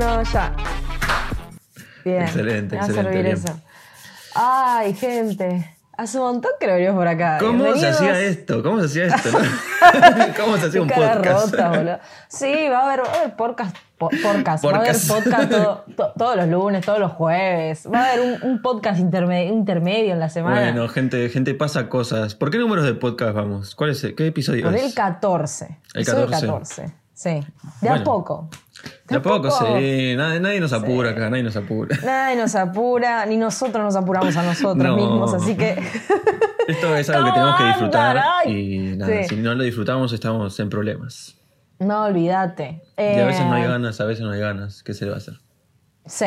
grabando. 3, 2, 1, ya. Bien. Excelente, Me va a excelente, servir bien. eso. Ay, gente. Hace un montón que lo venimos por acá. ¿Cómo se hacía esto? ¿Cómo se hacía esto? no? ¿Cómo se hacía un podcast? rota. Sí, va a haber, va a haber podcast. po- podcast. Va a haber Podcast. podcast todo- to- todos los lunes, todos los jueves. Va a haber un, un podcast interme- intermedio en la semana. Bueno, gente, gente pasa cosas. ¿Por qué números de podcast vamos? ¿Cuál es? el- ¿Qué episodio Por es? el 14. El Episodio 14. 14. Sí. De a poco. De a poco, sí. Nadie, nadie nos apura acá, nadie nos apura. Nadie nos apura, ni nosotros nos apuramos a nosotros No. mismos, así que. Esto es algo que ¿Cómo tenemos que disfrutar y nada, Sí. si no lo disfrutamos estamos en problemas. no, olvídate. Y a veces no hay Eh, ganas, a veces no hay ganas. ¿Qué se le va a hacer? Sí.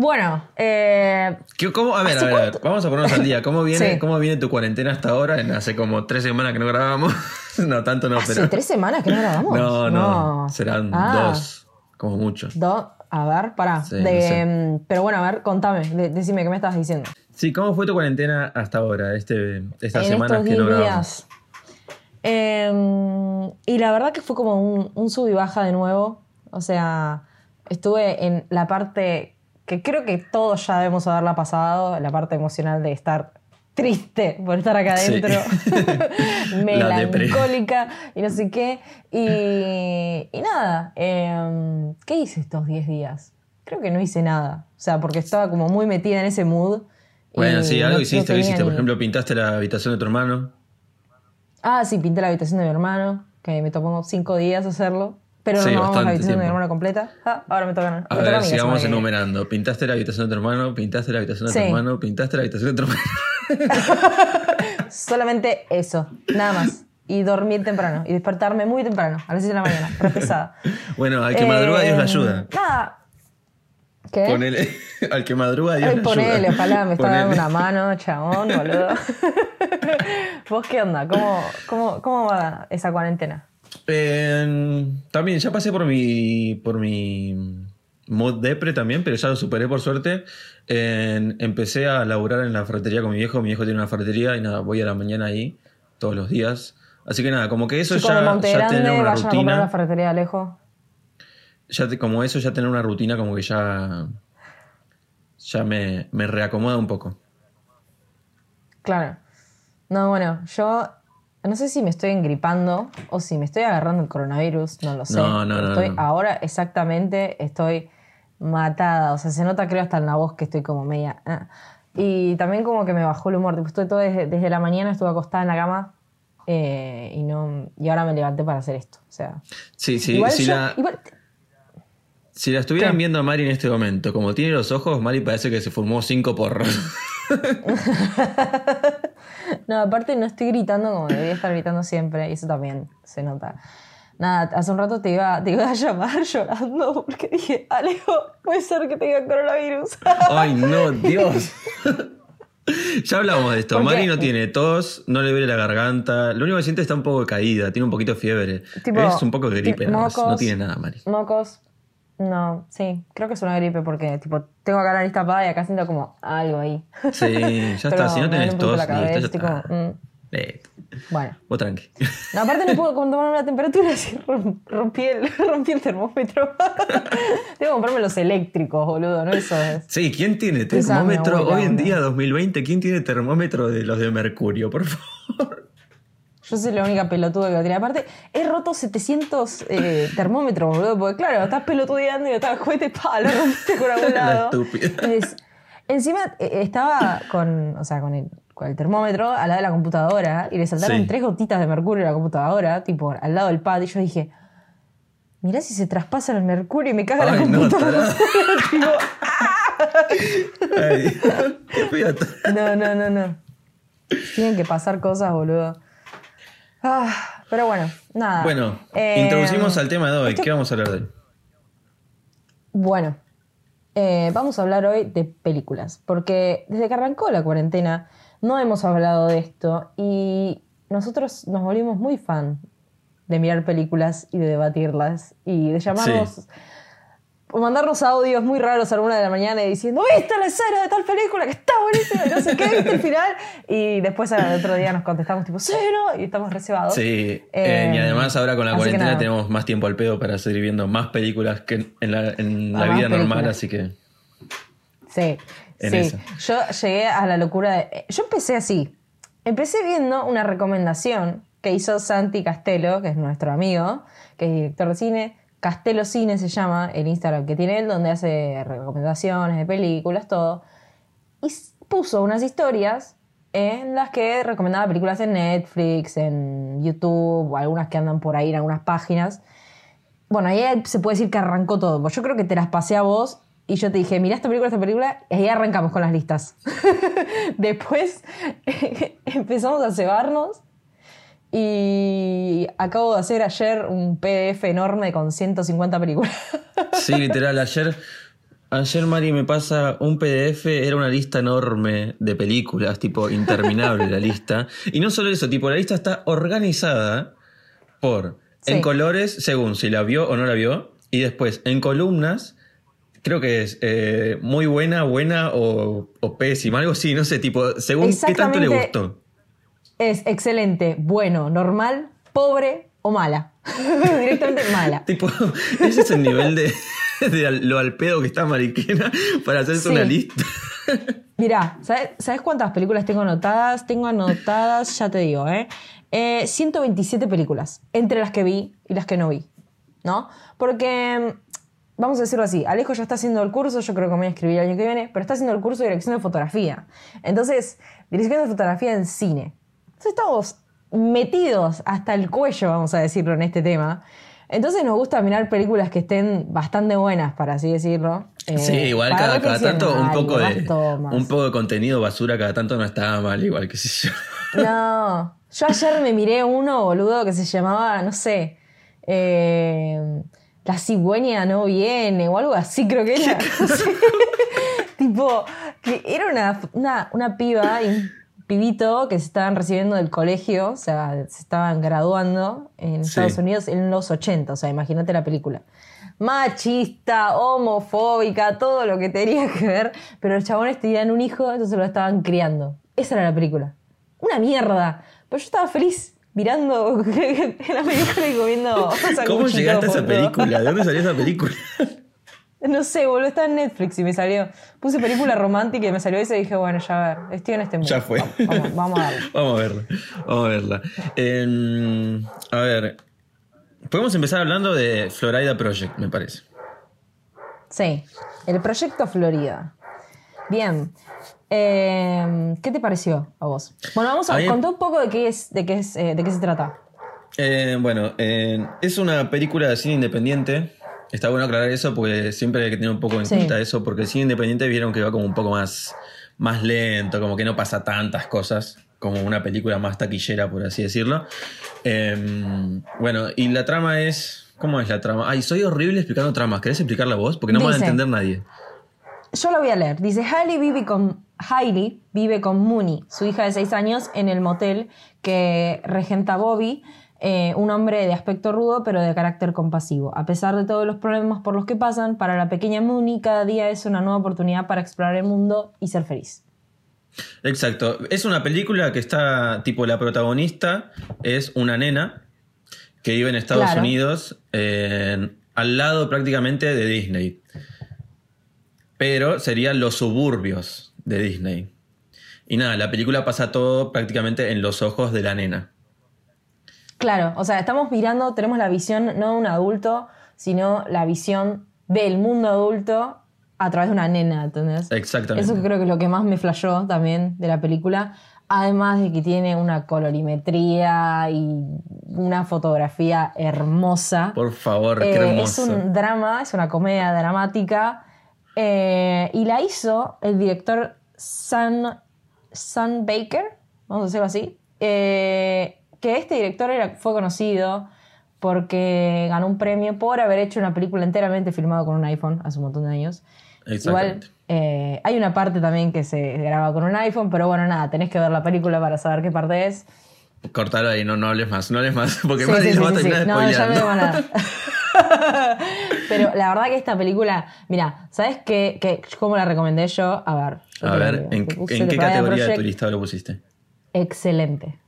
Bueno, eh, ¿Qué- cómo? A ver, a ¿Hace ver, a ver, cuánto? vamos a ponernos al día. ¿Cómo viene, Sí. ¿Cómo viene tu cuarentena hasta ahora? En hace como tres semanas que no grabamos. no, tanto no, hace pero. tres semanas que no grabamos. No, no, serán Ah, dos, como mucho. Dos. A ver, pará. Sí, De, no sé. Pero bueno, a ver, contame. de- decime, ¿qué me estabas diciendo? Sí, ¿cómo fue tu cuarentena hasta ahora? Este, estas en semanas que no 10 grabamos. días. Em, y la verdad que fue como un, un sub y baja de nuevo. O sea, estuve en la parte que creo que todos ya debemos haberla pasado, la parte emocional de estar triste por estar acá adentro, melancólica y no sé qué. Y, y nada, em, ¿qué hice estos 10 días? Creo que no hice nada. O sea, porque estaba como muy metida en ese mood. Bueno, sí, no- algo no hiciste, ¿qué tenía hiciste? Por ejemplo, pintaste la habitación de tu hermano. Ah, sí, pinté la habitación de mi hermano, que me tomó cinco días hacerlo. Pero Sí, no vamos a la habitación de mi hermano completa. Ah, ahora me toca, A toca ver, la sigamos enumerando. Pintaste la habitación de tu hermano, pintaste la habitación de tu Sí. hermano, pintaste la habitación de tu hermano. Solamente eso, nada más. Y dormir temprano. Y despertarme muy temprano, a las 6 de la mañana, re pesada. Bueno, al que madruga Dios le Eh, ayuda. Nada. ¿Qué? Ponele, al que madruga Dios Ay, le ponele, ayuda. ojalá me está dando una mano, chabón, boludo. ¿Vos qué onda? ¿Cómo, cómo, ¿Cómo va esa cuarentena? Eh, también, ya pasé por mi, por mi mod depre también, pero ya lo superé por suerte. Eh, empecé a laburar en la ferretería con mi viejo. Mi viejo tiene una ferretería y nada, voy a la mañana ahí todos los días. Así que nada, como que eso Chicos ya, ya tener una vayan a la rutina. ferretería Alejo. Ya te- como eso, ya tener una rutina como que ya, ya me, me reacomoda un poco. Claro. No, bueno, yo no sé si me estoy engripando o si me estoy agarrando el coronavirus, no lo sé. No, no, no, Estoy ahora exactamente estoy matada, o sea, se nota creo hasta en la voz que estoy como media. ah. Y también como que me bajó el humor, tipo, estoy todo desde, desde la mañana estuve acostada en la cama eh, y no y ahora me levanté para hacer esto, o sea. Sí, sí, igual si yo- la, igual- si la estuvieran ¿Qué? viendo a Mari en este momento, como tiene los ojos, Mari parece que se fumó cinco porros. No, aparte no estoy gritando como debería estar gritando siempre, y eso también se nota. Nada, hace un rato te iba, te iba a llamar llorando porque dije, Alejo, puede ser que tenga coronavirus. Ay, no, Dios. ya hablamos de esto. Mari no tiene tos, no le duele la garganta. Lo único que siente está un poco caída, tiene un poquito de fiebre. Tipo, es un poco de gripe, nada más. No tiene nada, Mari. Mocos. No, sí, creo que es una gripe porque tipo tengo acá la nariz tapada y acá siento como algo ahí. Sí, ya está. Si no tenés tos, la listo, cabeza, ya estoy está. como, mm, Eh, bueno. vos tranqui. No, aparte no puedo tomarme la temperatura, así rom- rompí el, rompí el termómetro. Tengo que comprarme los eléctricos, boludo, ¿no? Eso es. Sí, ¿quién tiene termómetro hoy en día, 2020? ¿Quién tiene termómetro de los de mercurio, por favor? Yo soy la única pelotuda que lo tiene. Aparte, he roto 700 eh, termómetros, boludo. Porque, claro, estás pelotudeando y estás juguete, pa, lo rompiste con algún La lado. es- encima eh, estaba con, o sea, con el, con el termómetro al lado de la computadora y le saltaron Sí. tres gotitas de mercurio a la computadora, tipo, al lado del pad. Y yo dije, mirá si se traspasa el mercurio y me caga la Ay, no, computadora. Tipo, Ay, qué fea. No, no, no, no. Tienen que pasar cosas, boludo. Ah, pero bueno, nada. Bueno, Eh, introducimos al tema de hoy. esto- ¿Qué vamos a hablar de hoy? Bueno, eh, vamos a hablar hoy de películas, porque desde que arrancó la cuarentena no hemos hablado de esto y nosotros nos volvimos muy fan de mirar películas y de debatirlas y de llamarnos mandarnos audios muy raros a la una de la mañana diciendo, ¿viste la escena de tal película que está buenísima? Y no sé qué, ¿viste el final? Y después al otro día nos contestamos tipo, cero, y estamos reservados. Sí, eh, y además ahora con la cuarentena tenemos más tiempo al pedo para seguir viendo más películas que en la, en la vida normal, así que... Sí, sí. Yo llegué a la locura de... Yo empecé así. Empecé viendo una recomendación que hizo Santi Castelo, que es nuestro amigo, que es director de cine. Castelo Cine se llama el Instagram que tiene él, donde hace recomendaciones de películas, todo. Y puso unas historias en las que recomendaba películas en Netflix, en YouTube, o algunas que andan por ahí en algunas páginas. Bueno, ahí se puede decir que arrancó todo. Pues yo creo que te las pasé a vos y yo te dije, mira esta película, esta película, y ahí arrancamos con las listas. Después empezamos a cebarnos y acabo de hacer ayer un PDF enorme con 150 películas. sí, literal, ayer, ayer Mari me pasa un PDF, era una lista enorme de películas, tipo interminable la lista. Y no solo eso, tipo la lista está organizada por, en colores, según si la vio o no la vio, y después en columnas creo que es eh, muy buena, buena o, pésima, algo así, no sé, tipo, según qué tanto le gustó. Es excelente, bueno, normal, pobre o mala. Directamente mala. tipo, ese es el nivel de, lo al pedo que está Mariquena para hacerse una lista. Mirá, ¿sabes, cuántas películas tengo anotadas? Tengo anotadas, ya te digo, ¿eh? eh 127 películas, entre las que vi y las que no vi, ¿no? Porque vamos a decirlo así, Alejo ya está haciendo el curso, yo creo que me voy a escribir el año que viene, pero está haciendo el curso de dirección de fotografía. Entonces, dirección de fotografía en cine. Entonces estamos metidos hasta el cuello, vamos a decirlo, en este tema. Entonces nos gusta mirar películas que estén bastante buenas, para así decirlo. sí, eh, igual cada, tanto un poco, de, un poco de contenido basura cada tanto no estaba mal, igual que sé yo. No, yo ayer me miré uno, boludo, que se llamaba, no sé, eh, la cigüeña no viene o algo así, creo que era. tipo, que era una, una, piba y un pibito que se estaban recibiendo del colegio, o sea, se estaban graduando en Estados Unidos en los 80, o sea, imagínate la película. Machista, homofóbica, todo lo que tenía que ver, pero los chabones tenían un hijo, entonces lo estaban criando. Esa era la película. Una mierda. Pero yo estaba feliz mirando la película y comiendo. ¿Cómo llegaste a esa película? ¿De dónde salió esa película? No sé, boludo, está en Netflix y me salió. Puse película romántica y me salió esa y dije, bueno, ya a ver, estoy en este mundo. Ya fue. Vamos, a verla. vamos a verla. Vamos a verla. a ver, podemos empezar hablando de Florida Project, me parece. Sí, el proyecto Florida. Bien, eh, ¿Qué te pareció a vos? Bueno, vamos a, contar un poco de qué es, de qué es, eh, de qué se trata. Eh, bueno, es una película de cine independiente. Está bueno aclarar eso porque siempre hay que tener un poco en cuenta eso, porque el cine independiente vieron que va como un poco más, más lento, como que no pasa tantas cosas como una película más taquillera, por así decirlo. Em, bueno, y la trama es. ¿Cómo es la trama? Ay, soy horrible explicando tramas. ¿Querés explicarla vos? Porque no me va a entender nadie. Yo lo voy a leer. Dice: Hailey vive con Hailey vive con Mooney, su hija de 6 años, en el motel que regenta Bobby, eh, un hombre de aspecto rudo pero de carácter compasivo. A pesar de todos los problemas por los que pasan, para la pequeña Mooney cada día es una nueva oportunidad para explorar el mundo y ser feliz. Exacto. Es una película que está, tipo, la protagonista es una nena que vive en Estados Unidos, al lado prácticamente de Disney. Pero serían los suburbios de Disney. Y nada, la película pasa todo prácticamente en los ojos de la nena. Claro, o sea, estamos mirando, tenemos la visión no de un adulto, sino la visión del mundo adulto a través de una nena, ¿entendés? Exactamente. Eso creo que es lo que más me flashó también de la película. Además de que tiene una colorimetría y una fotografía hermosa. Por favor, qué eh, Es un drama, es una comedia dramática eh, y la hizo el director Sun, Sun Baker, vamos a decirlo así. Eh, que este director era, fue conocido porque ganó un premio por haber hecho una película enteramente filmada con un iPhone hace un montón de años. Igual eh, hay una parte también que se graba con un iPhone, pero bueno, nada, tenés que ver la película para saber qué parte es. Cortalo ahí, no, no hables más, no hables más, porque más sí, sí, No, ya me van a... Pero la verdad que esta película, mira, ¿sabes qué, qué- cómo la recomendé yo? A ver. A ver. ¿en, en qué categoría de Project, tu listado lo pusiste? Excelente.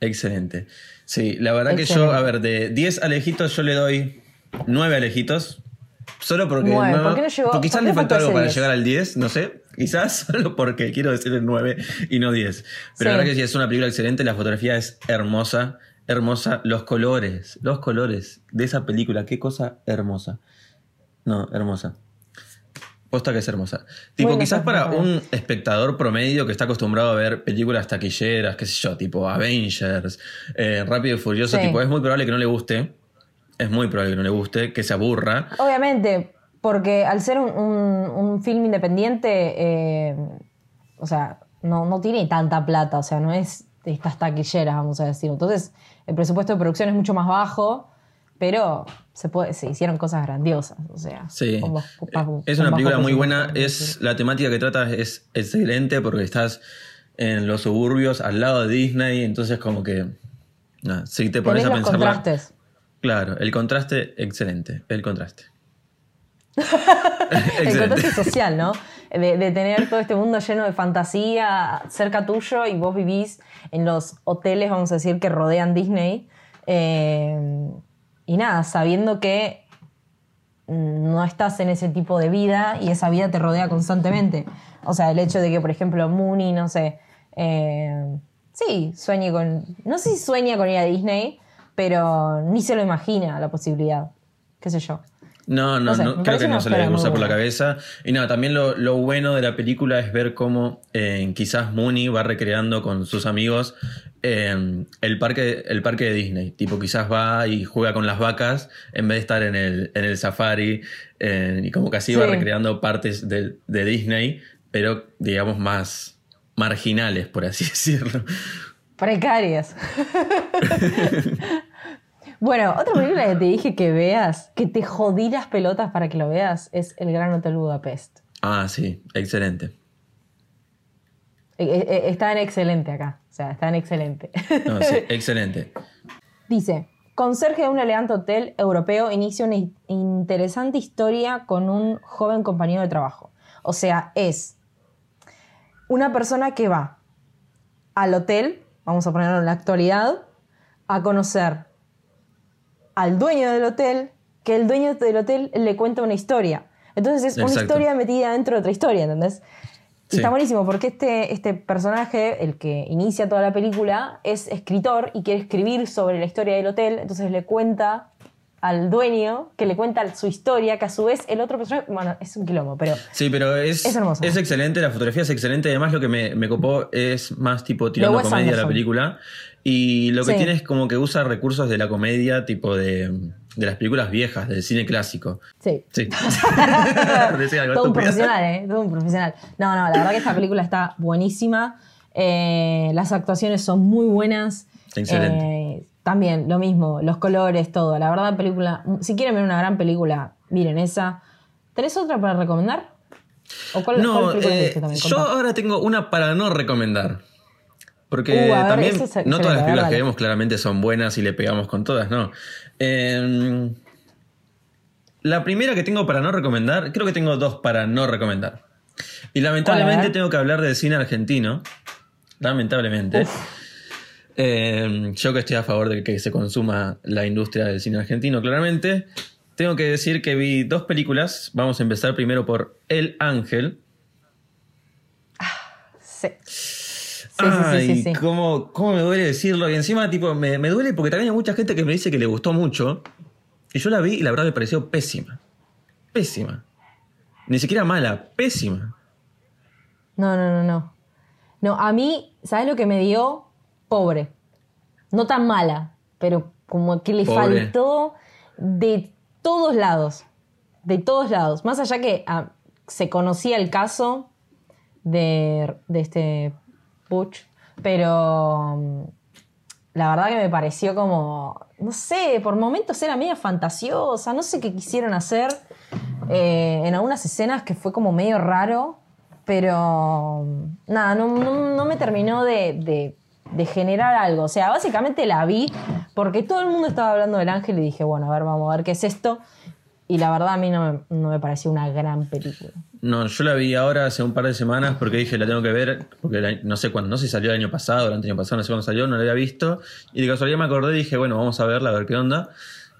Excelente. Sí, la verdad que yo, a ver, de 10 alejitos yo le doy 9 alejitos. Solo porque. Nueve. ¿Por qué no llegó- porque quizás le faltó algo para 10? llegar al 10, no sé. Quizás solo porque quiero decir el 9 y no 10. Pero Sí. la verdad que sí, es una película excelente. La fotografía es hermosa. Hermosa. Los colores. Los colores de esa película. Qué cosa hermosa. No, hermosa. Posta que es hermosa. Tipo, Bueno, quizás pues, para un espectador promedio que está acostumbrado a ver películas taquilleras, qué sé yo, tipo Avengers, eh, Rápido y Furioso, Sí. tipo, es muy probable que no le guste. Es muy probable que no le guste, que se aburra. Obviamente, porque al ser un, un- un film independiente, eh, o sea, no, no tiene tanta plata, o sea, no es estas taquilleras, vamos a decir. Entonces, el presupuesto de producción es mucho más bajo, pero se, puede, se hicieron cosas grandiosas, o sea. Sí. con bajo- Es una película muy buena. Es, la temática que trata es excelente porque estás en los suburbios al lado de Disney, entonces como que... si te pones a los pensarla... contrastes. Claro, el contraste, excelente. El contraste. El contraste social, ¿no? De, de tener todo este mundo lleno de fantasía cerca tuyo y vos vivís en los hoteles, vamos a decir, que rodean Disney. Eh, y nada, sabiendo que no estás en ese tipo de vida y esa vida te rodea constantemente. O sea, el hecho de que, por ejemplo, Mooney, no sé, eh, sí, sueñe con, no sé si sueña con ir a Disney, pero ni se lo imagina la posibilidad, qué sé yo. No, no, No sé, no, creo que no se le historia muy cruza por la cabeza. Y nada, también lo, lo bueno de la película es ver cómo eh, quizás Mooney va recreando con sus amigos eh, el, parque, el parque de Disney. Tipo, quizás va y juega con las vacas en vez de estar en el, en el safari. eh, y como que así va Sí. recreando partes de, de Disney, pero digamos más marginales, por así decirlo. Precarias. bueno, otra película que te dije que veas, que te jodí las pelotas para que lo veas, es El Gran Hotel Budapest. Ah, sí, excelente. Eh, eh, eh, Está en excelente acá. O sea, está en excelente. No, sí, excelente. Dice, conserje de un elegante hotel europeo inicia una in- interesante historia con un joven compañero de trabajo. O sea, es una persona que va al hotel, vamos a ponerlo en la actualidad, a conocer al dueño del hotel, que el dueño del hotel le cuenta una historia. Entonces es una historia metida dentro de otra historia, ¿entendés? Y Sí. está buenísimo porque este, este personaje, el que inicia toda la película, es escritor y quiere escribir sobre la historia del hotel, entonces le cuenta al dueño, que le cuenta su historia, que a su vez el otro personaje, bueno, es un quilombo, pero Sí, pero es, Es hermoso. excelente, la fotografía es excelente. Además, lo que me, me copó es más tipo tirando comedia a la Anderson. película. Y lo que Sí. tiene es como que usa recursos de la comedia, tipo de, de las películas viejas, del cine clásico. sí. Sí. Todo un profesional, ¿eh? Todo un profesional. No, no, la verdad que esta película está buenísima. Eh, las actuaciones son muy buenas. Excelente. Eh, también, lo mismo, los colores, todo. La verdad, película. Si quieren ver una gran película, miren esa. ¿Tenés otra para recomendar? ¿O cuál, No, cuál película eh, viste también? yo ahora tengo una para no recomendar. Porque Uh, ver, también no todas las películas que vemos claramente son buenas y le pegamos con todas, no. Eh, la primera que tengo para no recomendar, creo que tengo dos para no recomendar. Y lamentablemente tengo que hablar del cine argentino. Lamentablemente. Eh, yo que estoy a favor de que se consuma la industria del cine argentino, claramente. Tengo que decir que vi dos películas. Vamos a empezar primero por El Ángel. Sí, sí, Ay, sí, sí, sí. Cómo, cómo me duele decirlo. Y encima, tipo, me, me duele porque también hay mucha gente que me dice que le gustó mucho. Y yo la vi y la verdad me pareció pésima. Pésima. Ni siquiera mala, pésima. No, no, no, no. No, a mí, ¿sabes lo que me dio? Pobre. No tan mala, pero como que le Pobre. faltó de todos lados. De todos lados. Más allá que ah, se conocía el caso de, de este Butch, pero mm, la verdad que me pareció como, no sé, por momentos era medio fantasiosa, no sé qué quisieron hacer eh, en algunas escenas que fue como medio raro, pero mm, nada, no, me terminó de generar algo. O sea, básicamente la vi porque todo el mundo estaba hablando del ángel y dije, bueno, a ver, vamos a ver qué es esto. Y la verdad a mí no, me- no me pareció una gran película. No, yo la vi ahora hace un par de semanas porque dije la tengo que ver, porque la- no sé cuándo, no sé si salió el año pasado, el año pasado, no sé cuándo salió, no la había visto. Y de casualidad me acordé y dije, bueno, vamos a verla, a ver qué onda.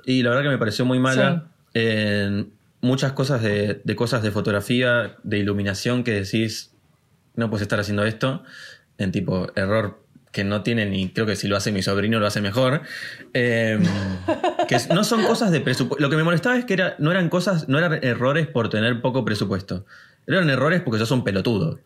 Y la verdad que me pareció muy mala. En muchas cosas de, de cosas de fotografía, de iluminación que decís, no puedes estar haciendo esto. En tipo, error que no tiene ni, creo que si lo hace mi sobrino lo hace mejor. Eh, que no son cosas de presupuesto. Lo que me molestaba es que era, no eran cosas, no eran errores por tener poco presupuesto. Eran errores porque sos un pelotudo.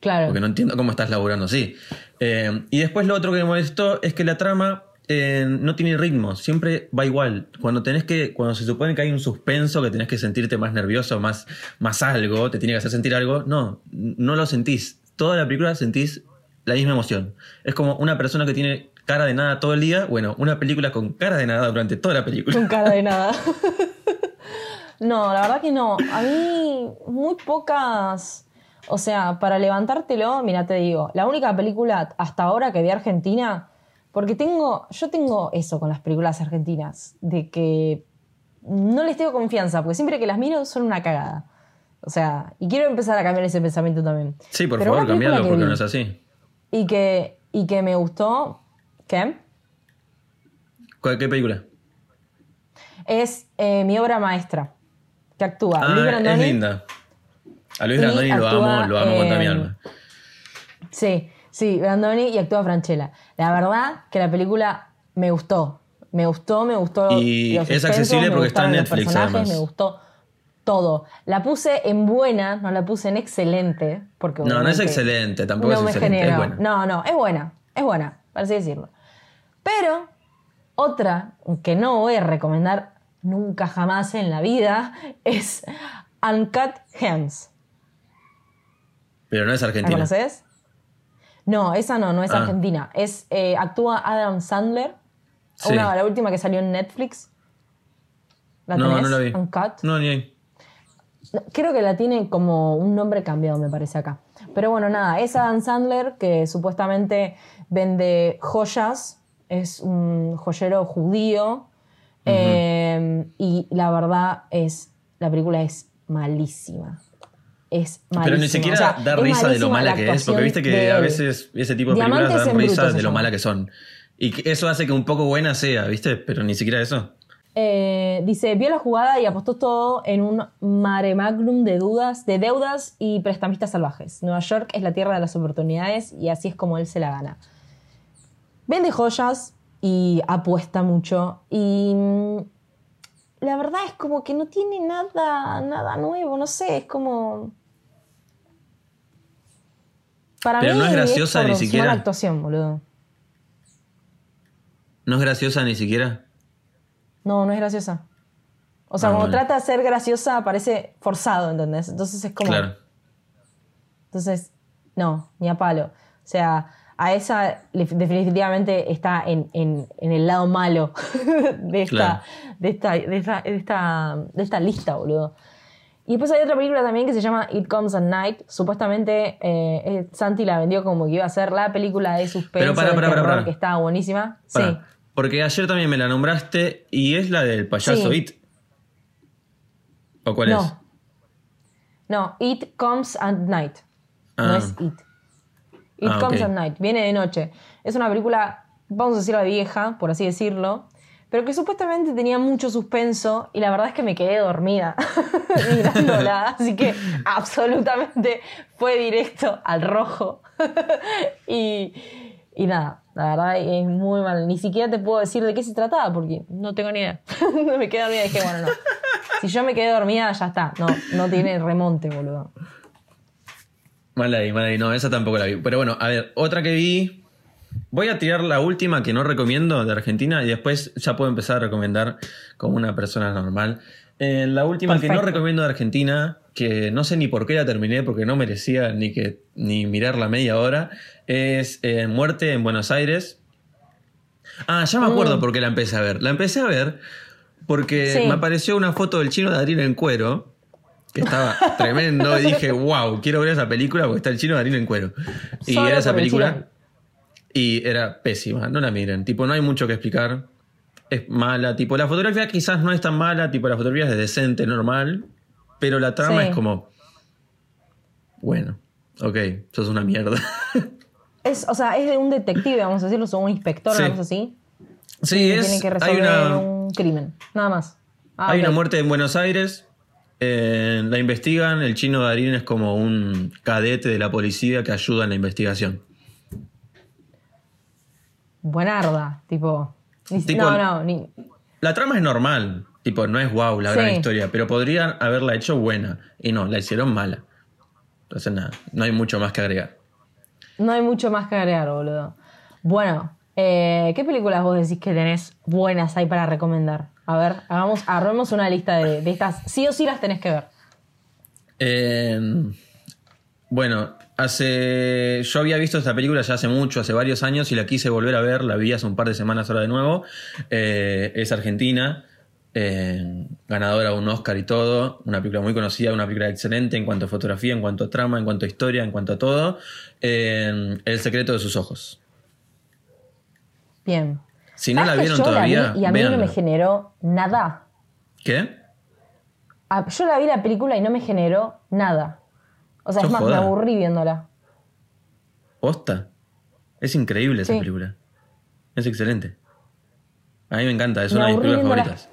Claro. Porque no entiendo cómo estás laburando así. Eh, y después lo otro que me molestó es que la trama eh, no tiene ritmo, siempre va igual. Cuando tenés que, cuando se supone que hay un suspenso, que tenés que sentirte más nervioso, más, más algo, te tiene que hacer sentir algo, no, no lo sentís. Toda la película sentís la misma emoción. Es como una persona que tiene cara de nada todo el día, bueno, una película con cara de nada durante toda la película. Con cara de nada. no, la verdad que no. A mí, muy pocas. O sea, para levantártelo, mira, te digo, la única película hasta ahora que vi argentina, porque tengo, yo tengo eso con las películas argentinas, de que no les tengo confianza, porque siempre que las miro son una cagada. O sea, y quiero empezar a cambiar ese pensamiento también. Sí, por Pero favor, cambiarlo que porque vi no es así. Y que, y que me gustó, ¿qué? ¿Cuál- ¿Qué película? Es eh, mi obra maestra, que actúa Luis Ah, es Brandoni. linda. A Luis Brandoni lo amo, lo amo con toda mi eh, alma. Sí, sí, Brandoni y actúa Franchella. La verdad que la película me gustó. Me gustó, me gustó. Y los es suspensos, accesible porque está en los Netflix, personajes, además. Me gustó todo. La puse en buena, no la puse en excelente. Porque No, no es excelente, tampoco no es me excelente, es buena. No, no, es buena, es buena, para así decirlo. Pero otra que no voy a recomendar nunca jamás en la vida es Uncut Gems. Pero no es ¿La argentina. conoces? No, esa no, no es Ah. argentina. Es, eh, actúa Adam Sandler. Sí. Una, la última que salió en Netflix. ¿La no, tenés? no la vi. Uncut. No, ni ahí. Creo que la tiene como un nombre cambiado, me parece acá. Pero bueno, nada, es Adam Sandler que supuestamente vende joyas, es un joyero judío. eh, y la verdad es, la película es malísima. Es malísima. Pero ni siquiera O sea, da risa de lo mala la que es, porque viste que a veces ese tipo de películas dan risa de lo mala que son. Y eso hace que un poco buena sea, ¿viste? Pero ni siquiera eso. Eh, dice, vio la jugada y apostó todo en un mare magnum de dudas, de deudas y prestamistas salvajes. Nueva York es la tierra de las oportunidades y así es como él se la gana. Vende joyas y apuesta mucho y mm, la verdad es como que no tiene nada, nada nuevo, no sé, es como... Para Pero mí no es graciosa por ni siquiera. actuación, boludo. No es graciosa ni siquiera. No, no es graciosa. O sea, Ah, cuando trata de ser graciosa parece forzado, ¿entendés? Entonces es como... Claro. Entonces, no, ni a palo. O sea, a esa definitivamente está en, en- en el lado malo de esta, Claro. de, esta, de, esta, de, esta, de esta lista, boludo. Y después hay otra película también que se llama It Comes at Night. Supuestamente eh, Santi la vendió como que iba a ser la película de suspenso Pero pará, de pará, pará, terror, pará. que estaba buenísima. Sí. Porque ayer también me la nombraste y es la del payaso Sí. It. ¿O cuál no. es? No, It Comes at Night. No Ah. es It. It Ah, Comes at Night. Viene de noche. Es una película, vamos a decirla vieja, por así decirlo, pero que supuestamente tenía mucho suspenso y la verdad es que me quedé dormida mirándola. Así que absolutamente fue directo al rojo. y, y nada, la verdad es muy mal. Ni siquiera te puedo decir de qué se trataba porque no tengo ni idea. me quedé dormida y dije, bueno, no. Si yo me quedé dormida, ya está. No, no tiene remonte, boludo. Mal ahí, mal ahí. No, esa tampoco la vi. Pero bueno, a ver, otra que vi. Voy a tirar la última que no recomiendo de Argentina y después ya puedo empezar a recomendar como una persona normal. Eh, la última que no recomiendo de Argentina, que no sé ni por qué la terminé, porque no merecía ni, que, ni mirarla media hora, es eh, Muerte en Buenos Aires. Ah, ya me acuerdo Mm. por qué la empecé a ver. La empecé a ver porque Sí. me apareció una foto del chino de Darín en cuero, que estaba tremendo, y dije, wow, quiero ver esa película porque está el chino de Darín en cuero. Y Solo era esa película. Y era pésima, no la miren. Tipo, no hay mucho que explicar. Es mala. Tipo, la fotografía quizás no es tan mala. Tipo, la fotografía es decente, normal. Pero la trama Sí. es como. Bueno, ok, sos una mierda. Es, o sea, es de un detective, vamos a decirlo, o un inspector, Sí. cosa así. Sí, que es. tiene que hay resolver una, un crimen, nada más. Ah, hay una muerte en Buenos Aires. eh, la investigan. El chino Darín es como un cadete de la policía que ayuda en la investigación. Buenarda, tipo. ni- Tipo- no, no, ni, La trama es normal, tipo, no es wow la gran historia, pero podrían haberla hecho buena y no, la hicieron mala. Entonces nada, no hay mucho más que agregar. no hay mucho más que agregar, boludo. Bueno, eh, ¿qué películas vos decís que tenés buenas ahí para recomendar? A ver, hagamos, armemos una lista de, de estas. Sí o sí las tenés que ver. Eh, bueno, hace. Yo había visto esta película ya hace mucho, hace varios años, y la quise volver a ver, la vi hace un par de semanas ahora de nuevo. Eh, es argentina, eh, ganadora de un Oscar y todo. Una película muy conocida, una película excelente en cuanto a fotografía, en cuanto a trama, en cuanto a historia, en cuanto a todo. Eh, El secreto de sus ojos. Bien. Si no la ¿Sabes que vieron yo todavía, vi y a mí no me generó nada. ¿Qué? Ah, Yo la vi la película y no me generó nada. O sea, es más, joda. me aburrí viéndola. Posta. Es increíble esa Sí. película. Es excelente. A mí me encanta, es Me una de mis películas favoritas.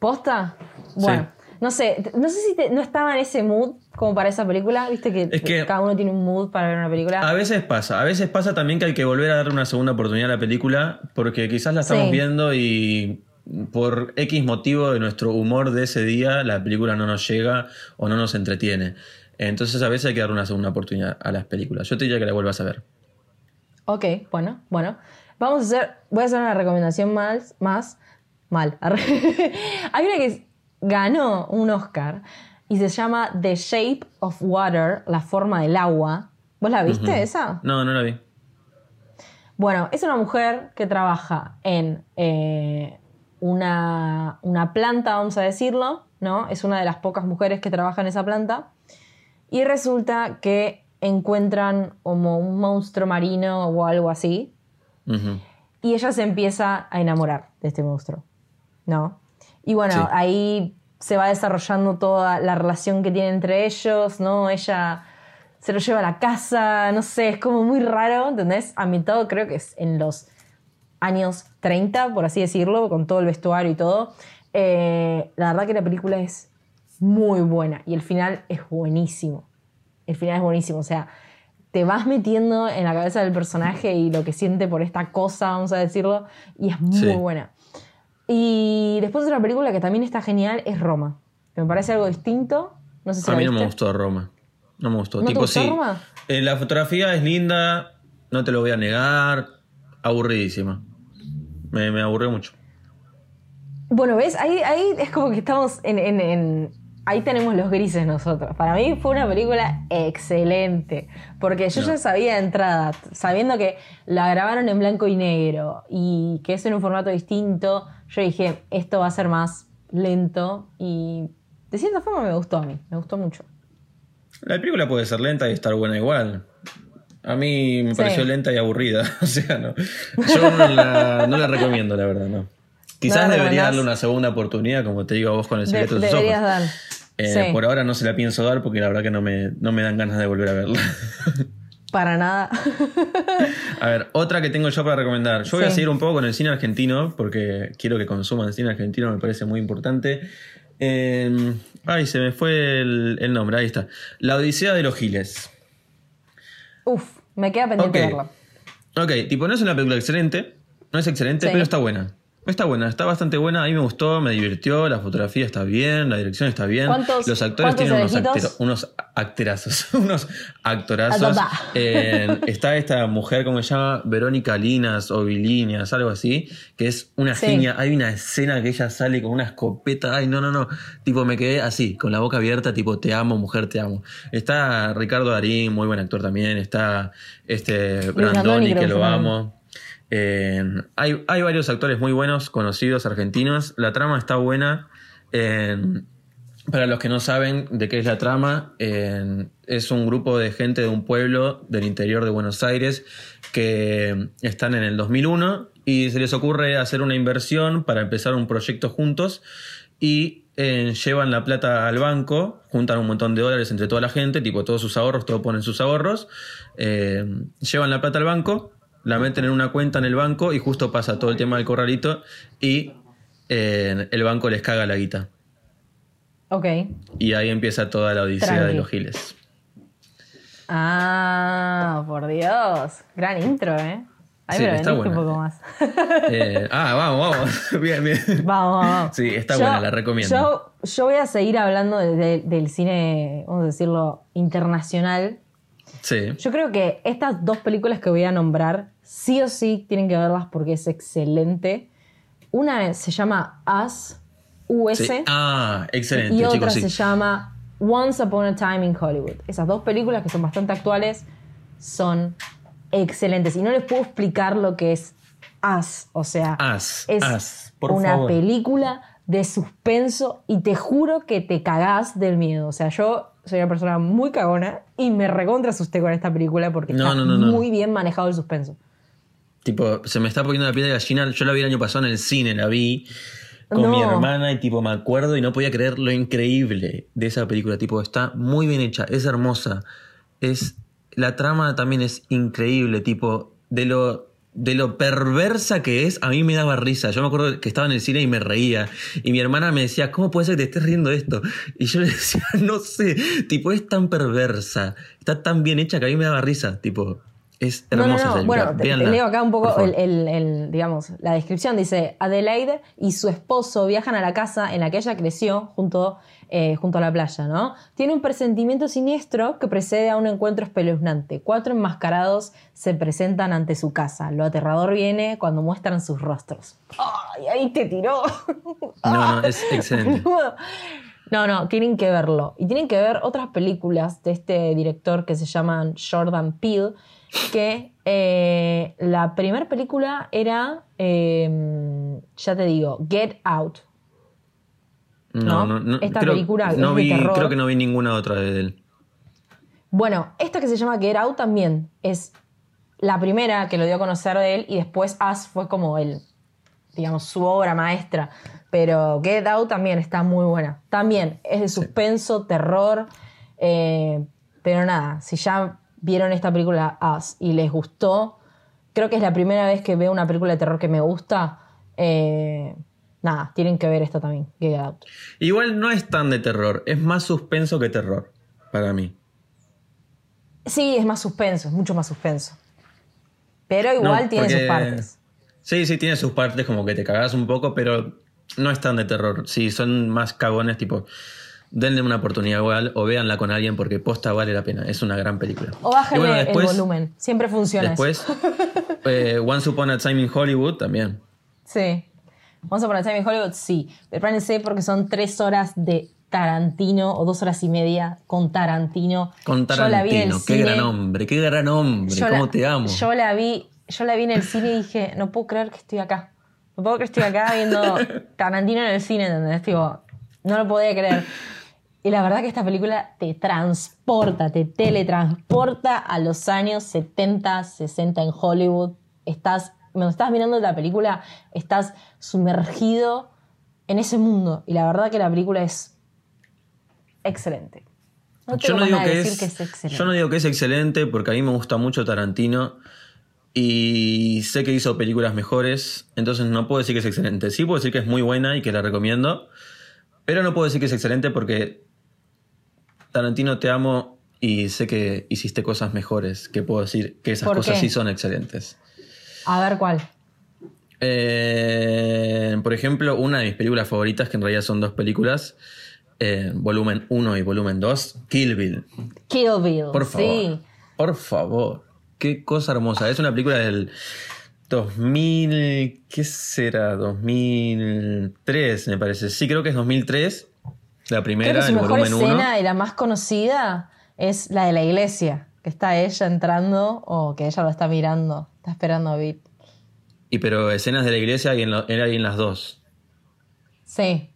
¿Posta? Bueno, no sé, no sé si te- no estaba en ese mood como para esa película. Viste que, Es que- cada uno tiene un mood para ver una película. A veces pasa, a veces pasa también que hay que volver a darle una segunda oportunidad a la película porque quizás la estamos Sí. viendo y por X motivo de nuestro humor de ese día la película no nos llega o no nos entretiene. Entonces a veces hay que darle una segunda oportunidad a las películas. Yo te diría que la vuelvas a ver. Ok, bueno, bueno. Vamos a hacer, voy a hacer una recomendación más, más mal. Hay una que ganó un Oscar y se llama The Shape of Water, la forma del agua. ¿Vos la viste esa? No, no la vi. Bueno, es una mujer que trabaja en eh, una, una planta, vamos a decirlo, ¿no? Es una de las pocas mujeres que trabaja en esa planta. Y resulta que encuentran como un monstruo marino o algo así. Y ella se empieza a enamorar de este monstruo, ¿no? Y bueno, Sí. ahí se va desarrollando toda la relación que tienen entre ellos, ¿no? Ella se lo lleva a la casa, no sé, es como muy raro, ¿entendés? Ambientado creo que es en los años 30, por así decirlo, con todo el vestuario y todo. Eh, la verdad que la película es muy buena y el final es buenísimo. El final es buenísimo, o sea, te vas metiendo en la cabeza del personaje y lo que siente por esta cosa, vamos a decirlo, y es muy Sí. buena. Y después otra película que también está genial es Roma, que me parece algo distinto. No sé si A mí no me gustó Roma. No me gustó. ¿No te tipo, gustó sí. Roma? eh, la fotografía es linda, no te lo voy a negar. Aburridísima. Me, me aburrió mucho. Bueno, ¿ves? Ahí, ahí es como que estamos en, en- en- Ahí tenemos los grises nosotros. Para mí fue una película excelente. Porque yo No. ya sabía de entrada, sabiendo que la grabaron en blanco y negro y que es en un formato distinto, yo dije, esto va a ser más lento y de cierta forma me gustó a mí, me gustó mucho. La película puede ser lenta y estar buena igual. A mí me Sí. pareció lenta y aburrida. O sea, no. Yo no la, no la recomiendo, la verdad, no. Quizás ¿No la debería darle una segunda oportunidad, como te digo a vos con el De- secreto de tus deberías ojos. dar. Eh, Sí. Por ahora no se la pienso dar porque la verdad que no me, no me dan ganas de volver a verla. Para nada. A ver, otra que tengo yo para recomendar. Yo voy a seguir un poco con el cine argentino porque quiero que consuman el cine argentino, me parece muy importante. Eh, ay, se me fue el, el nombre, ahí está. La Odisea de los Giles. Uf, me queda pendiente Ok. verla. Ok, tipo, no es una película excelente, no es excelente, Sí. pero está buena. Está buena, está bastante buena, a mí me gustó, me divirtió, la fotografía está bien, la dirección está bien. ¿Cuántos- Los actores tienen unos, actero- unos acterazos, unos actorazos. Eh, está esta mujer, ¿cómo se llama? Verónica Linas o Vilinas, algo así, que es una Sí. genia. Hay una escena que ella sale con una escopeta, ay, no, no, no. Tipo, me quedé así, con la boca abierta, tipo, te amo, mujer, te amo. Está Ricardo Darín, muy buen actor también. Está este Brandoni, que lo amo. Hay, hay varios actores muy buenos, conocidos, argentinos. La trama está buena. Para los que no saben de qué es la trama, es un grupo de gente de un pueblo del interior de Buenos Aires que están en el 2001 y se les ocurre hacer una inversión para empezar un proyecto juntos y llevan la plata al banco, juntan un montón de dólares entre toda la gente, tipo todos sus ahorros, todos ponen sus ahorros, eh, llevan la plata al banco, la meten en una cuenta en el banco y justo pasa todo el tema del corralito y eh, el banco les caga la guita. Ok. Y ahí empieza toda la odisea Tranqui. de los giles. Ah, por Dios. Gran intro, ¿eh? Ay, Sí, pero está veniste un buena. poco más. Eh, ah, vamos, vamos. bien, bien. Vamos, vamos. Sí, está buena, la recomiendo. Yo, yo voy a seguir hablando de- de- del cine, vamos a decirlo, internacional. Sí. Yo creo que estas dos películas que voy a nombrar, sí o sí tienen que verlas porque es excelente. Una se llama Us, US, sí. Ah, excelente, y otra chicos. Sí. se llama Once Upon a Time in Hollywood. Esas dos películas que son bastante actuales son excelentes. Y no les puedo explicar lo que es Us. O sea, Us, es por una favor. película de suspenso y te juro que te cagás del miedo. O sea, yo soy una persona muy cagona y me recontra asusté con esta película porque No, está no, no, no. muy bien manejado el suspenso. Tipo, se me está poniendo la piel de gallina. Yo la vi el año pasado en el cine, la vi con mi hermana y tipo me acuerdo y no podía creer lo increíble de esa película. Tipo, está muy bien hecha, es hermosa. Es la trama también es increíble, tipo de lo de lo perversa que es, a mí me daba risa. Yo me acuerdo que estaba en el cine y me reía. Y mi hermana me decía, ¿cómo puede ser que te estés riendo esto? Y yo le decía, no sé, tipo, es tan perversa, está tan bien hecha que a mí me daba risa. Tipo, es No, no, hermosa. no. esa Bueno, te, leo acá un poco favor. el, el- el, digamos, la descripción. Dice, Adelaide y su esposo viajan a la casa en la que ella creció junto, eh, junto a la playa, ¿no? Tiene un presentimiento siniestro que precede a un encuentro espeluznante. Cuatro enmascarados se presentan ante su casa. Lo aterrador viene cuando muestran sus rostros. ¡Ay, ahí te tiró! No, no, es excelente. No, no, tienen que verlo. Y tienen que ver otras películas de este director que se llaman Jordan Peele, que eh, la primera película era, eh, ya te digo, Get Out. No, ¿no? no, no. Esta creo, película no es de vi, terror. Creo que no vi ninguna otra de él. Bueno, esta que se llama Get Out también es la primera que lo dio a conocer de él y después Us fue como el, digamos, su obra maestra. Pero Get Out también está muy buena. También es de suspenso, terror. eh, pero nada, si ya vieron esta película Us y les gustó, creo que es la primera vez que veo una película de terror que me gusta. eh, nada, tienen que ver esta también, Get Out. Igual no es tan de terror, es más suspenso que terror, para mí. Sí, es más suspenso, es mucho más suspenso. Pero No, igual tiene sus partes. Sí, sí, tiene sus partes como que te cagás un poco, pero no es tan de terror. Sí, son más cagones, tipo, denle una oportunidad igual o véanla con alguien porque posta vale la pena. Es una gran película. O bájale Y bueno, después- el volumen. Siempre funciona. Después, eh, Once Upon a Time in Hollywood también. Sí. Vamos a poner Time in Hollywood, sí. Prepárense porque son tres horas de Tarantino o dos horas y media con Tarantino. Con Yo la vi en el Tarantino. Qué cine. gran hombre, qué gran hombre. Yo ¿Cómo la- te amo? Yo la vi, yo la vi en el cine y dije, no puedo creer que estoy acá. No puedo creer que estoy acá viendo Tarantino en el cine, ¿entendés? Tipo, no lo podía creer. Y la verdad que esta película te transporta, te teletransporta a los años 70, 60 en Hollywood. Estás, cuando estás mirando la película, estás sumergido en ese mundo. Y la verdad que la película es excelente. No yo no digo que es, que es excelente. yo no digo que es excelente porque a mí me gusta mucho Tarantino y sé que hizo películas mejores, entonces no puedo decir que es excelente. Sí puedo decir que es muy buena y que la recomiendo, pero no puedo decir que es excelente porque Tarantino te amo y sé que hiciste cosas mejores, que puedo decir que esas ¿Por cosas qué? sí son excelentes. A ver cuál. Eh, por ejemplo, una de mis películas favoritas, que en realidad son dos películas, eh, volumen 1 y volumen 2, Kill Bill. Kill Bill. Por favor. Sí. Por favor. Qué cosa hermosa. Es una película del 2000. ¿Qué será? 2003, me parece. Sí, creo que es 2003. La Creo primera, que su el mejor volumen 1. escena y la más conocida es la de la iglesia, que está ella entrando o que ella lo está mirando, está esperando a Beat. Y pero escenas de la iglesia hay en, lo- hay en las dos. Sí.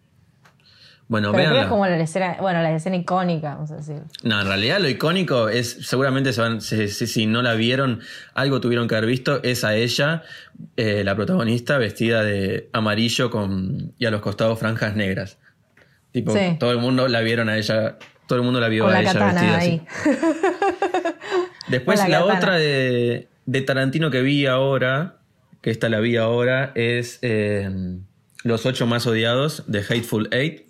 Bueno, Pero creo que es como la escena, bueno, la escena icónica, vamos a decir. No, en realidad lo icónico es, seguramente se van, si, si- si no la vieron, algo tuvieron que haber visto, es a ella, eh, la protagonista, vestida de amarillo con, y a los costados franjas negras. Tipo, Sí. todo el mundo la vieron a ella, todo el mundo la vio Con a la ella vestida así. Después la otra de, de Tarantino que vi ahora, que esta la vi ahora, es eh, Los ocho más odiados de Hateful Eight.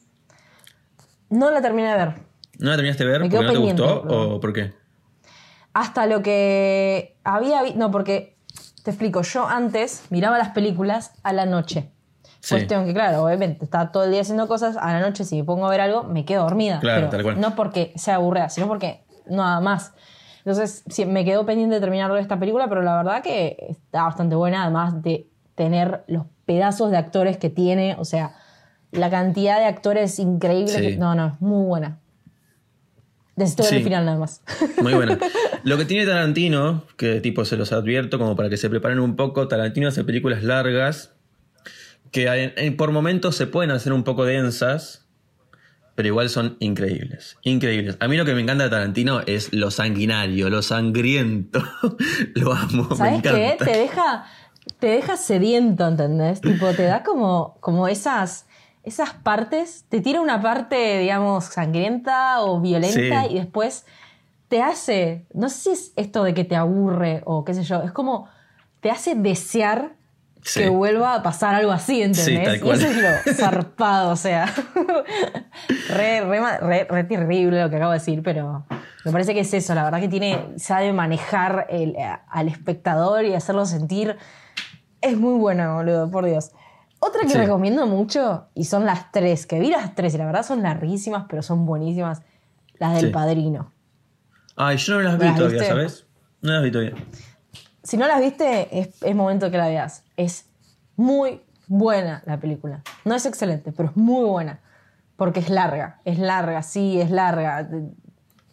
No la terminé de ver. ¿No la terminaste de ver Me porque no te gustó o por qué? Hasta lo que había No, porque te explico, yo antes miraba las películas a la noche. Sí. Cuestión que, claro, obviamente, estaba todo el día haciendo cosas, a la noche si me pongo a ver algo, me quedo dormida. Claro, pero tal cual. No porque sea aburrida, sino porque nada más. Entonces, sí, me quedó pendiente de terminar de esta película, pero la verdad que está bastante buena, además de tener los pedazos de actores que tiene, o sea, la cantidad de actores. Sí. que- no, no, es muy buena. Necesito ver Sí. el final nada más. Muy buena. Lo que tiene Tarantino, que tipo se los advierto como para que se preparen un poco, Tarantino hace películas largas que en- en- por momentos se pueden hacer un poco densas, pero igual son increíbles. Increíbles. A mí lo que me encanta de Tarantino es lo sanguinario, lo sangriento. lo amo, me ¿Sabes qué? Te deja, te deja sediento, ¿entendés? Tipo, te da como, como esas, esas partes, te tira una parte, digamos, sangrienta o violenta Sí. y después te hace, no sé si es esto de que te aburre o qué sé yo, es como te hace desear Sí. que vuelva a pasar algo así, ¿entendés? Sí, tal y cual. eso es lo zarpado, o sea, re, re, re- re terrible lo que acabo de decir, pero me parece que es eso, la verdad que tiene, sabe manejar el- al espectador y hacerlo sentir. Es muy bueno, boludo, por Dios. Otra que Sí. recomiendo mucho, y son las tres, que vi las tres, y la verdad son larguísimas, pero son buenísimas, las del Sí. padrino. Ay, yo no las vi ¿Las todavía, viste? ¿sabes? No las vi todavía. Si no las viste, es, es momento que la veas. Es muy buena la película. No es excelente, pero es muy buena. Porque es larga, es larga, sí, es larga.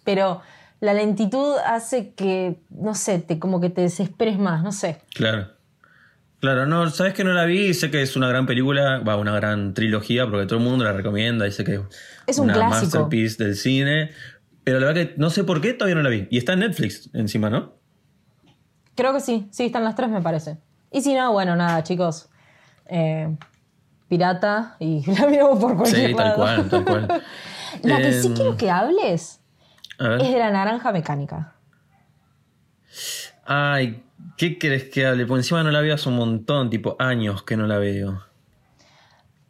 Pero la lentitud hace que, no sé, te, como que te desesperes más, no sé. Claro. Claro, no, sabes que no la vi, sé que es una gran película, va, una gran trilogía, porque todo el mundo la recomienda y sé que Es un una clásico. masterpiece del cine. Pero la verdad que no sé por qué todavía no la vi. Y está en Netflix encima, ¿no? Creo que sí, sí, están las tres, me parece. Y si no, bueno, nada, chicos. Eh, pirata y la miramos por cualquier Sí, tal lado. cual, tal cual. La que sí Em, quiero que hables es de la naranja mecánica. Ay, ¿qué querés que hable? Porque encima no la veo hace un montón, tipo años que no la veo.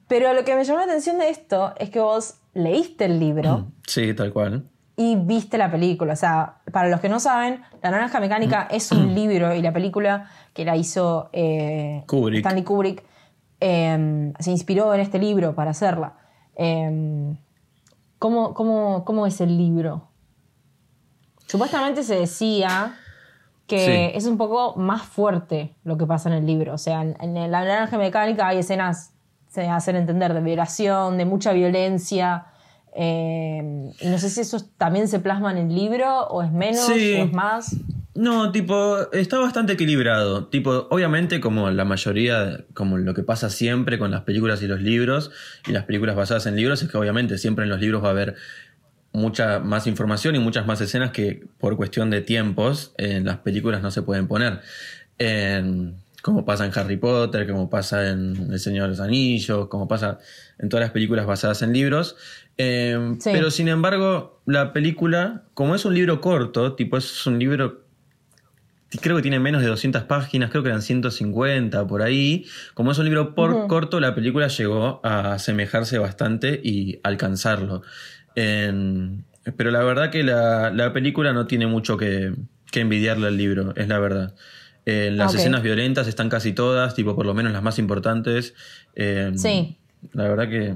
Pero lo que me llamó la atención de esto es que vos leíste el libro Sí, tal cual. Y viste la película. O sea, para los que no saben, La Naranja Mecánica Mm. es un libro y la película que la hizo eh, Kubrick. Stanley Kubrick eh, se inspiró en este libro para hacerla. Eh, ¿cómo, cómo, cómo es el libro? Supuestamente se decía que Sí. es un poco más fuerte lo que pasa en el libro. O sea, en, en La Naranja Mecánica hay escenas, se hacen entender, de violación, de mucha violencia. Eh, y no sé si eso también se plasma en el libro, o es menos, Sí. o es más. No, tipo, está bastante equilibrado. Tipo, obviamente, como la mayoría, como lo que pasa siempre con las películas y los libros, y las películas basadas en libros, es que obviamente siempre en los libros va a haber mucha más información y muchas más escenas que por cuestión de tiempos en las películas no se pueden poner. En- como pasa en Harry Potter, como pasa en El Señor de los Anillos, como pasa en todas las películas basadas en libros. Eh, Sí. Pero sin embargo, la película, como es un libro corto, tipo es un libro creo que tiene menos de 200 páginas, creo que eran 150 por ahí. Como es un libro por corto, la película llegó a asemejarse bastante y alcanzarlo. En- pero la verdad que la, la película no tiene mucho que, que envidiarle al libro, es la verdad. Eh, las Ok. escenas violentas están casi todas, tipo por lo menos las más importantes. Sí. La verdad que,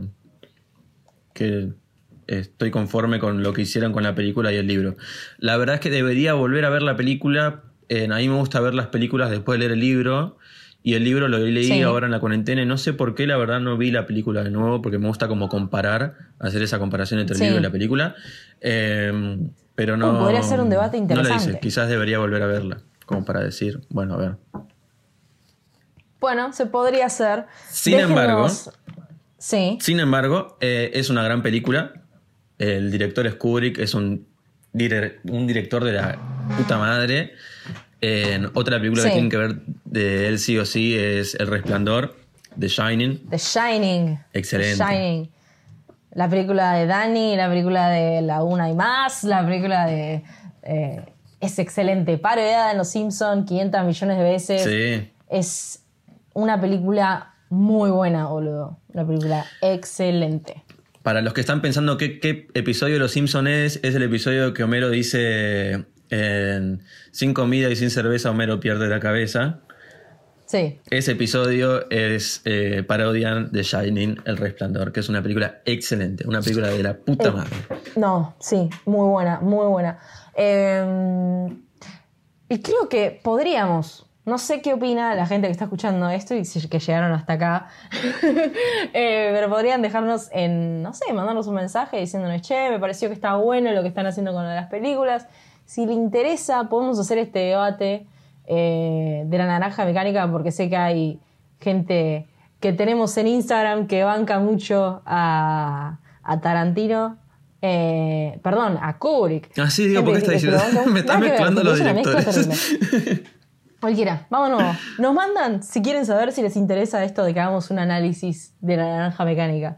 que estoy conforme con lo que hicieron con la película y el libro. La verdad es que debería volver a ver la película. Eh, a mí me gusta ver las películas después de leer el libro. Y el libro lo leí Sí. ahora en la cuarentena. y No sé por qué, la verdad, no vi la película de nuevo, porque me gusta como comparar, hacer esa comparación entre el Sí. libro y la película. Eh, pero no. Podría ser un debate No la interesante. hice. Quizás debería volver a verla, como para decir, bueno, a ver. Bueno, se podría hacer. Sin embargo- Sí. Sin embargo, eh, es una gran película. El director es Kubrick, es un, dire- un director de la puta madre. En otra película Sí. que tienen que ver de él sí o sí es El Resplandor, The Shining. The Shining. Excelente. The Shining. La película de Danny, la película de La Una y Más, la película de... eh, es excelente. Parodiada en Los Simpsons 500 millones de veces. Sí. Es una película muy buena, boludo. Una película excelente. Para los que están pensando qué, qué episodio de Los Simpsons es, es el episodio que Homero dice en sin comida y sin cerveza Homero pierde la cabeza. Sí. Ese episodio es eh, parodian de Shining, El Resplandor, que es una película excelente, una película de la puta Eh, madre. No, sí, muy buena, muy buena. Eh, y creo que podríamos, no sé qué opina la gente que está escuchando esto y si- que llegaron hasta acá, Eh, pero podrían dejarnos en, no sé, mandarnos un mensaje diciéndonos, che, me pareció que está bueno lo que están haciendo con lo de las películas. Si le interesa, podemos hacer este debate eh, de la naranja mecánica porque sé que hay gente que tenemos en Instagram que banca mucho a, a Tarantino. eh, perdón, a Kubrick. Ah, sí, digo, ¿por qué está diciendo? Me ver, mezclando los directores. Cualquiera, vámonos. Nos mandan si quieren saber si les interesa esto de que hagamos un análisis de la naranja mecánica.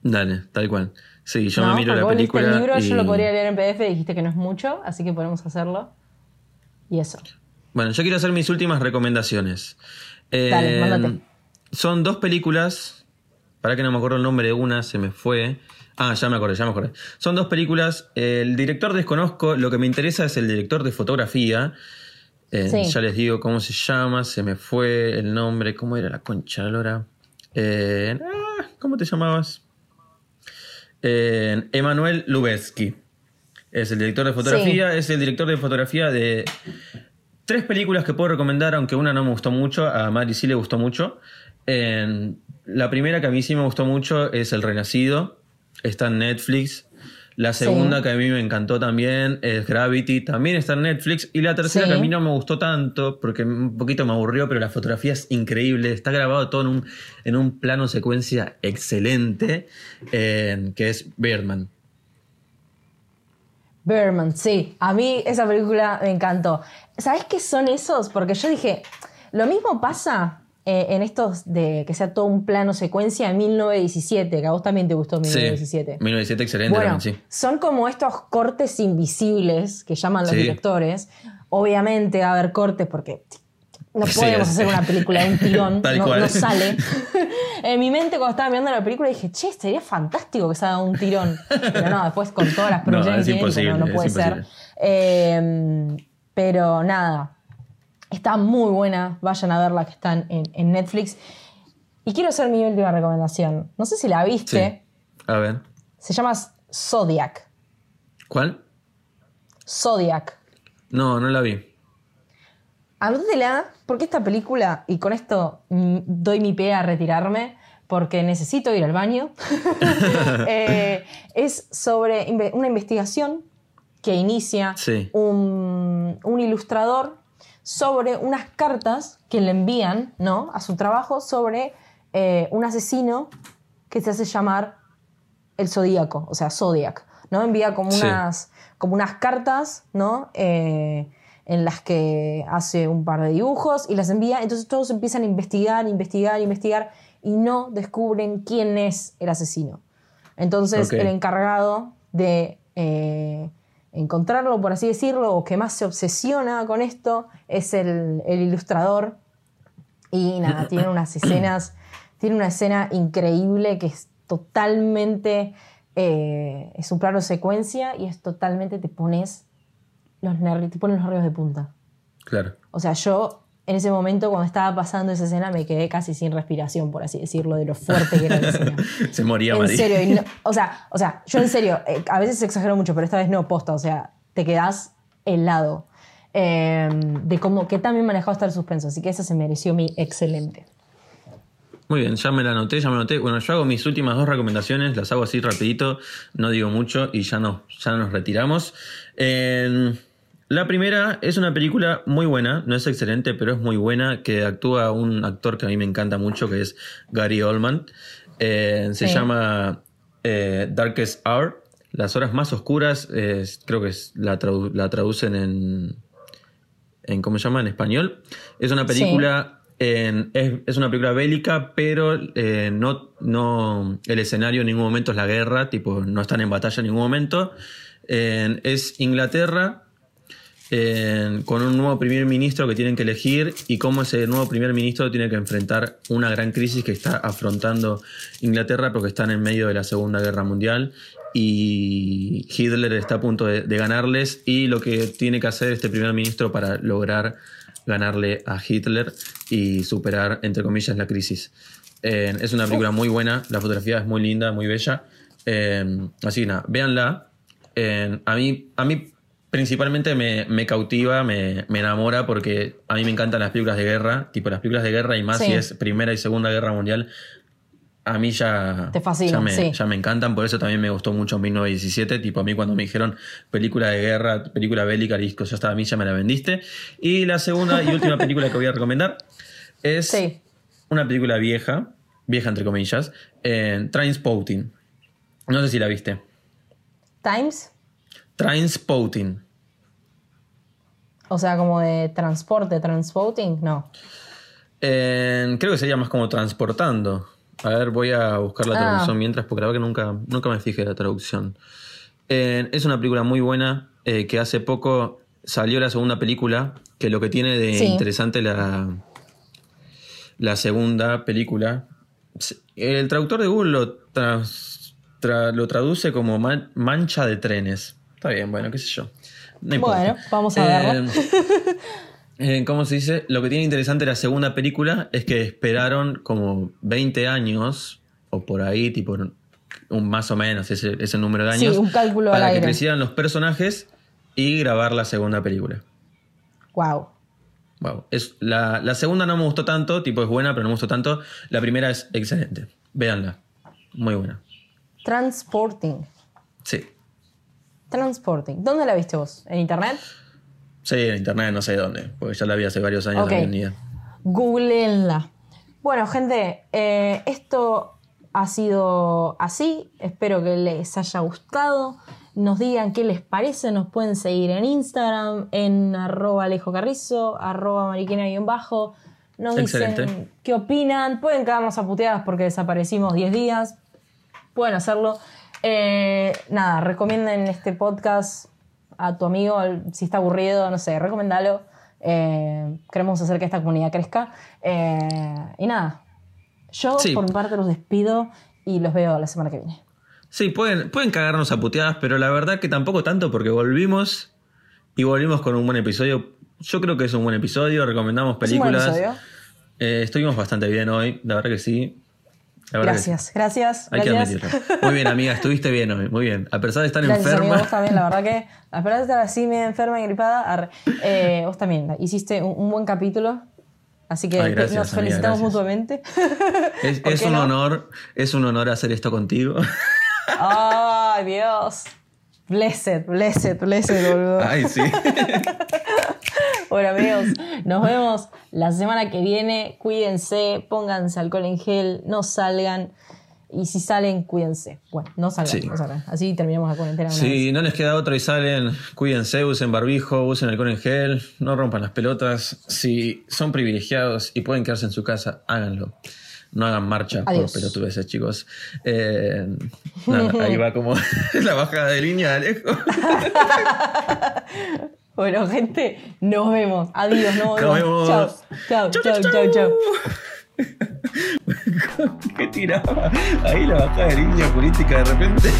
Dale, tal cual. Sí, yo ¿No? me miro la vos película. el libro, y- yo lo podría leer en PDF, dijiste que no es mucho, así que podemos hacerlo. Y eso. Bueno, yo quiero hacer mis últimas recomendaciones. Eh, Dale, mándate. Son dos películas. Para que no me acuerdo el nombre de una, se me fue. Ah, ya me acordé, ya me acordé. Son dos películas. El director desconozco, lo que me interesa es el director de fotografía. Eh, Sí. Ya les digo cómo se llama, se me fue el nombre. ¿Cómo era la concha lora? Eh, ah, ¿Cómo te llamabas? Emanuel Lubezki. Es el director de fotografía, es el director de fotografía de tres películas que puedo recomendar, aunque una no me gustó mucho, a Mari sí le gustó mucho. La primera que a mí sí me gustó mucho es El Renacido, está en Netflix. La Sí. segunda que a mí me encantó también es Gravity, también está en Netflix. Y la tercera Sí. que a mí no me gustó tanto, porque un poquito me aburrió, pero la fotografía es increíble. Está grabado todo en un, en un plano secuencia excelente, eh, que es Birdman. Berman, sí. A mí esa película me encantó. ¿Sabes qué son esos? Porque yo dije, lo mismo pasa eh, en estos de que sea todo un plano secuencia en 1917, que a vos también te gustó 1917. Sí, 1917 excelente Bueno, también, sí. son como estos cortes invisibles que llaman los Sí. directores. Obviamente va a haber cortes porque no podemos hacer una película de un tirón, no, no sale. en mi mente cuando estaba mirando la película dije, che, sería fantástico que se haga un tirón. Pero no, después con todas las No, producciones es imposible, no, no es puede ser. Eh, pero nada, está muy buena, vayan a verla que están en, en Netflix. Y quiero hacer mi última recomendación. No sé si la viste, Sí. A ver. se llama Zodiac. ¿Cuál? Zodiac. No, no la vi. Anótatela, porque esta película, y con esto doy mi pie a retirarme, porque necesito ir al baño, eh, es sobre una investigación que inicia Sí. un, un ilustrador sobre unas cartas que le envían ¿no? a su trabajo sobre eh, un asesino que se hace llamar el Zodíaco, o sea, Zodiac, ¿no? Envía como Sí. unas, como unas cartas, ¿no? Eh, en las que hace un par de dibujos y las envía, entonces todos empiezan a investigar, investigar, investigar y no descubren quién es el asesino. Entonces el encargado de eh, encontrarlo, por así decirlo, o que más se obsesiona con esto, es el, el ilustrador. Y nada, tiene unas escenas, tiene una escena increíble que es totalmente, eh, es un plano secuencia y es totalmente, te pones los nervios, te pones los nervios de punta. Claro. O sea, yo en ese momento cuando estaba pasando esa escena me quedé casi sin respiración, por así decirlo, de lo fuerte que era la escena. Se moría en serio, y no- o, sea, o sea, yo en serio, eh, a veces exagero mucho, pero esta vez no posta, o sea, te quedás helado eh, de cómo, que también manejado está el suspenso, así que esa se mereció mi excelente. Muy bien, ya me la anoté, ya me la anoté. Bueno, yo hago mis últimas dos recomendaciones, las hago así rapidito, no digo mucho y ya, no, ya nos retiramos. Eh, la primera es una película muy buena, no es excelente, pero es muy buena, que actúa un actor que a mí me encanta mucho, que es Gary Oldman. Eh, se Sí. llama eh, Darkest Hour. Las horas más oscuras, creo que es, la, tradu- la traducen en, en. ¿Cómo se llama? En español. Es una película. en- es, es una película bélica, pero eh, no, no. El escenario en ningún momento es la guerra, tipo, no están en batalla en ningún momento. En- es Inglaterra en- con un nuevo primer ministro que tienen que elegir y cómo ese nuevo primer ministro tiene que enfrentar una gran crisis que está afrontando Inglaterra porque están en medio de la Segunda Guerra Mundial y Hitler está a punto de, de ganarles y lo que tiene que hacer este primer ministro para lograr ganarle a Hitler y superar, entre comillas, la crisis. Eh, es una película muy buena, la fotografía es muy linda, muy bella. Eh, así que nada, véanla. Eh, a, mí, a mí principalmente me, me cautiva, me, me enamora porque a mí me encantan las películas de guerra, tipo las películas de guerra y más Sí. si es Primera y Segunda Guerra Mundial. A mí ya, Te fascinan, ya, me, sí. ya me encantan, por eso también me gustó mucho 1917. Tipo, a mí cuando me dijeron película de guerra, película bélica, disco, ya estaba, a mí ya me la vendiste. Y la segunda y última película que voy a recomendar es Sí. una película vieja, vieja entre comillas, Trainspotting. No sé si la viste. Times, Trainspotting. o sea, como de transporte, transporting, no. Creo que sería más como transportando. A ver, voy a buscar la Ah. traducción mientras, porque la verdad que nunca, nunca me fijé la traducción. Es una película muy buena eh, que hace poco salió la segunda película, que lo que tiene de Sí. interesante la, la segunda película. El traductor de Google lo, tra- lo traduce como man- mancha de trenes. Está bien, bueno, qué sé yo. No importa. Bueno, vamos a verlo. Eh, ¿Cómo se dice? Lo que tiene interesante la segunda película es que esperaron como 20 años, o por ahí, tipo un, más o menos ese, ese número de Sí, años, un cálculo al para que aire. crecieran los personajes y grabar la segunda película. Wow. Wow. Es, la, la segunda no me gustó tanto, tipo es buena, pero no me gustó tanto. La primera es excelente. Véanla. Muy buena. Transporting. Sí. Transporting. ¿Dónde la viste vos? ¿En internet? Sí, en internet no sé dónde, porque ya la vi hace varios años Ok. también. ni idea. Googleenla. Bueno, gente, eh, esto ha sido así. Espero que les haya gustado. Nos digan qué les parece. Nos pueden seguir en Instagram, en arroba Alejo Carrizo, arroba mariquina-bajo. Nos dicen qué opinan. Pueden quedarnos a puteadas porque desaparecimos 10 días. Pueden hacerlo. Eh, nada, recomienden este podcast a tu amigo. Si está aburrido, no sé, recomendalo. Eh, queremos hacer que esta comunidad crezca. Eh, y nada, yo Sí. por mi parte los despido y los veo la semana que viene. Sí, pueden, pueden cagarnos a puteadas, pero la verdad que tampoco tanto porque volvimos y volvimos con un buen episodio. Yo creo que es un buen episodio, recomendamos Es un buen películas. episodio. Eh, estuvimos bastante bien hoy, la verdad que sí. La verdad que sí. Gracias, gracias. Hay que gracias. admitirlo. Muy bien, amiga, estuviste bien hoy, muy bien. A pesar de estar Gracias, enferma. vos también, la verdad que a pesar de estar así medio enferma y gripada. Eh, vos también hiciste un, un buen capítulo, así que Ay, gracias, nos amiga, felicitamos gracias. mutuamente. Es, ¿Por es un no? honor, es un honor hacer esto contigo. Ay, Dios. Blessed, blessed, blessed, boludo. Ay, sí. Bueno, amigos, nos vemos la semana que viene. Cuídense, pónganse alcohol en gel, no salgan. Y si salen, cuídense. Bueno, no salgan, Sí. no salgan. Así terminamos la cuarentena. vez. Si no les queda otra y salen, cuídense, usen barbijo, usen alcohol en gel, no rompan las pelotas. Si son privilegiados y pueden quedarse en su casa, háganlo. No hagan marcha Adiós. por pelotudeces, chicos. Eh, nada, ahí va como la bajada de línea Alejo. Bueno, gente, nos vemos. Adiós, nos vemos. Chao, chao, chao, chao, chao. ¿Qué tiraba? Ahí la bajada de línea política de repente.